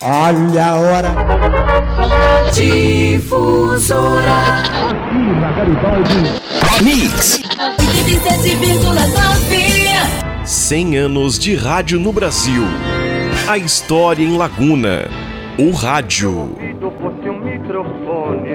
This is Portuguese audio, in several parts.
Olha a hora. Difusora. Aqui na Garibaldi. Mix. 87,9. 100 anos de rádio no Brasil. A história em Laguna. O rádio. Se fosse um microfone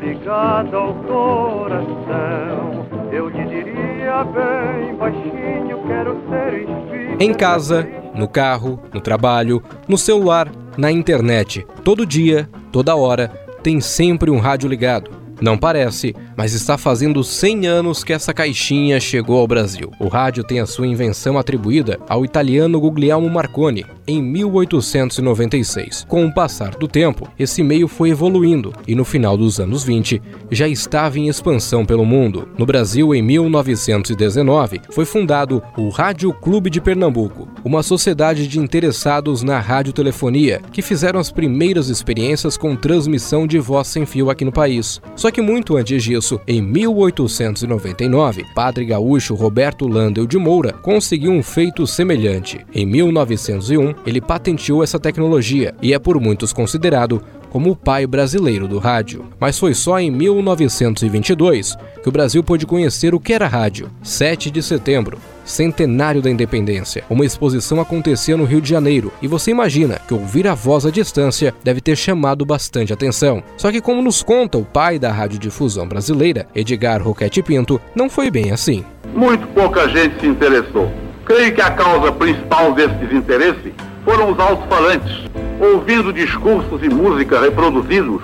ligado ao coração, eu lhe diria bem baixinho, quero ser espírito. Em casa, no carro, no trabalho, no celular, na internet, todo dia, toda hora, tem sempre um rádio ligado. Não parece, mas está fazendo 100 anos que essa caixinha chegou ao Brasil. O rádio tem a sua invenção atribuída ao italiano Guglielmo Marconi em 1896. Com o passar do tempo, esse meio foi evoluindo e no final dos anos 20 já estava em expansão pelo mundo. No Brasil, em 1919, foi fundado o Rádio Clube de Pernambuco, uma sociedade de interessados na radiotelefonia que fizeram as primeiras experiências com transmissão de voz sem fio aqui no país. Só que muito antes disso, em 1899, padre gaúcho Roberto Landel de Moura conseguiu um feito semelhante. Em 1901, ele patenteou essa tecnologia e é por muitos considerado como o pai brasileiro do rádio. Mas foi só em 1922 que o Brasil pôde conhecer o que era rádio. 7 de setembro, centenário da independência. Uma exposição acontecia no Rio de Janeiro e você imagina que ouvir a voz à distância deve ter chamado bastante atenção. Só que, como nos conta o pai da radiodifusão brasileira, Edgar Roquete Pinto, não foi bem assim. Muito pouca gente se interessou. Creio que a causa principal desse desinteresse foram os alto-falantes, ouvindo discursos e música reproduzidos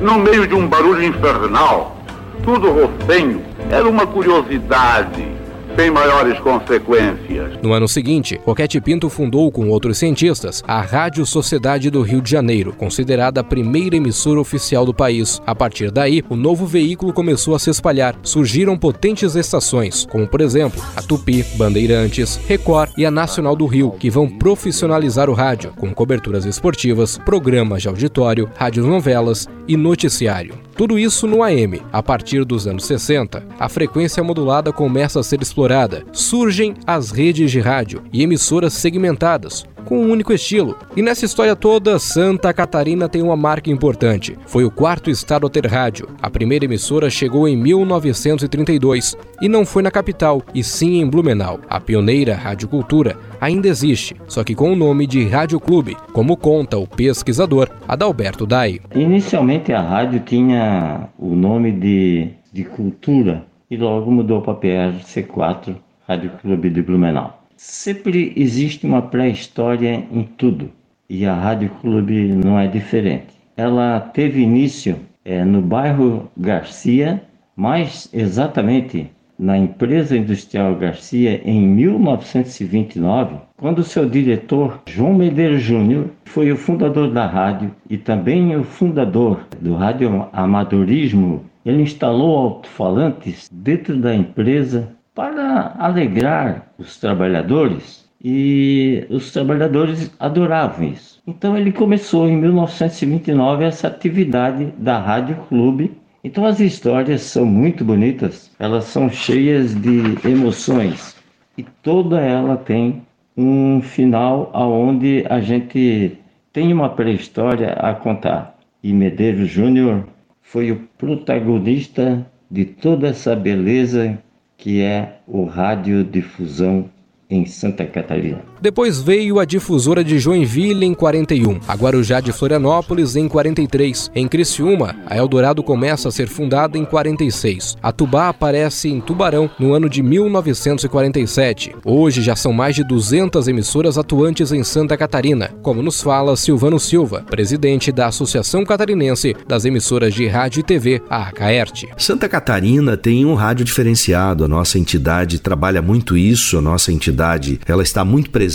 no meio de um barulho infernal, tudo rofenho. Era uma curiosidade sem maiores consequências. No ano seguinte, Roquete Pinto fundou com outros cientistas a Rádio Sociedade do Rio de Janeiro, considerada a primeira emissora oficial do país. A partir daí, o novo veículo começou a se espalhar. Surgiram potentes estações, como por exemplo a Tupi, Bandeirantes, Record e a Nacional do Rio, que vão profissionalizar o rádio, com coberturas esportivas, programas de auditório, radionovelas e noticiário. Tudo isso no AM. A partir dos anos 60, a frequência modulada começa a ser explorada. Surgem as redes de rádio e emissoras segmentadas, com um único estilo. E nessa história toda, Santa Catarina tem uma marca importante. Foi o quarto estado a ter rádio. A primeira emissora chegou em 1932 e não foi na capital, e sim em Blumenau. A pioneira Rádio Cultura ainda existe, só que com o nome de Rádio Clube, como conta o pesquisador Adalberto Dai. Inicialmente a rádio tinha o nome de, de Cultura e logo mudou para PRC4, Rádio Clube de Blumenau. Sempre existe uma pré-história em tudo e a Rádio Clube não é diferente. Ela teve início é, no bairro Garcia, mais exatamente na empresa industrial Garcia em 1929, quando seu diretor João Medeiros Júnior foi o fundador da rádio e também o fundador do radioamadorismo. Ele instalou alto-falantes dentro da empresa para alegrar os trabalhadores e os trabalhadores adoravam isso. Então ele começou em 1929 essa atividade da Rádio Clube. Então as histórias são muito bonitas, elas são cheias de emoções e toda ela tem um final aonde a gente tem uma pré-história a contar. E Medeiros Júnior foi o protagonista de toda essa beleza que é o radiodifusão em Santa Catarina. Depois veio a difusora de Joinville em 41, a Guarujá de Florianópolis em 43. Em Criciúma, a Eldorado começa a ser fundada em 46. A Tubá aparece em Tubarão no ano de 1947. Hoje já são mais de 200 emissoras atuantes em Santa Catarina, como nos fala Silvano Silva, presidente da Associação Catarinense das Emissoras de Rádio e TV, a ACAERT. Santa Catarina tem um rádio diferenciado, a nossa entidade trabalha muito isso, a nossa entidade ela está muito presente,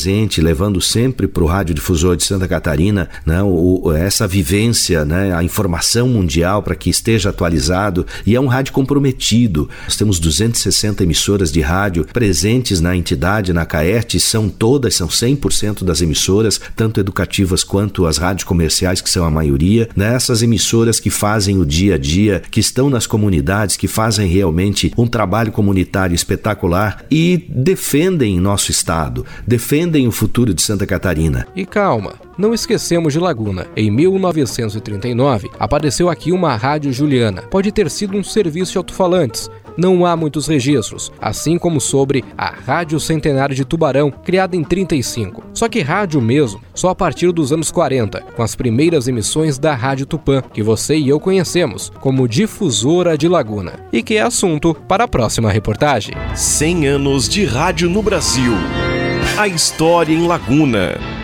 levando sempre para o radiodifusor de Santa Catarina né, o, essa vivência, né, a informação mundial para que esteja atualizado e é um rádio comprometido. Nós temos 260 emissoras de rádio presentes na entidade, na CAERT, são todas, são 100% das emissoras, tanto educativas quanto as rádios comerciais, que são a maioria, né, essas emissoras que fazem o dia a dia, que estão nas comunidades, que fazem realmente um trabalho comunitário espetacular e defendem nosso estado, defendem defendem o futuro de Santa Catarina. E calma, não esquecemos de Laguna. Em 1939, apareceu aqui uma rádio Juliana. Pode ter sido um serviço de alto-falantes, não há muitos registros, assim como sobre a Rádio Centenário de Tubarão, criada em 35. Só que rádio mesmo, só a partir dos anos 40, com as primeiras emissões da Rádio Tupã, que você e eu conhecemos como difusora de Laguna, e que é assunto para a próxima reportagem. 100 anos de rádio no Brasil. A história em Laguna.